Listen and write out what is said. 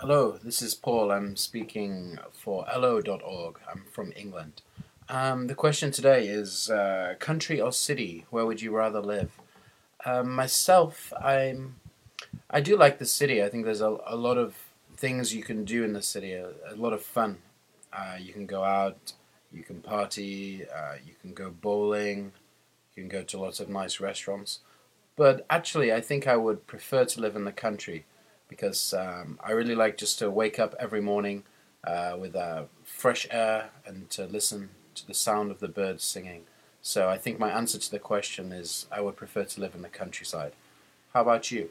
Hello, this is Paul. I'm speaking for elllo.org. I'm from England. Um, the question today is uh, country or city? Where would you rather live? Um, myself, I'm. I do like the city. I think there's a, a lot of things you can do in the city. A, a lot of fun. Uh, you can go out. You can party. Uh, you can go bowling. You can go to lots of nice restaurants. But actually, I think I would prefer to live in the country because um, I really like just to wake up every morning uh, with uh, fresh air and to listen to the sound of the birds singing. So I think my answer to the question is I would prefer to live in the countryside. How about you?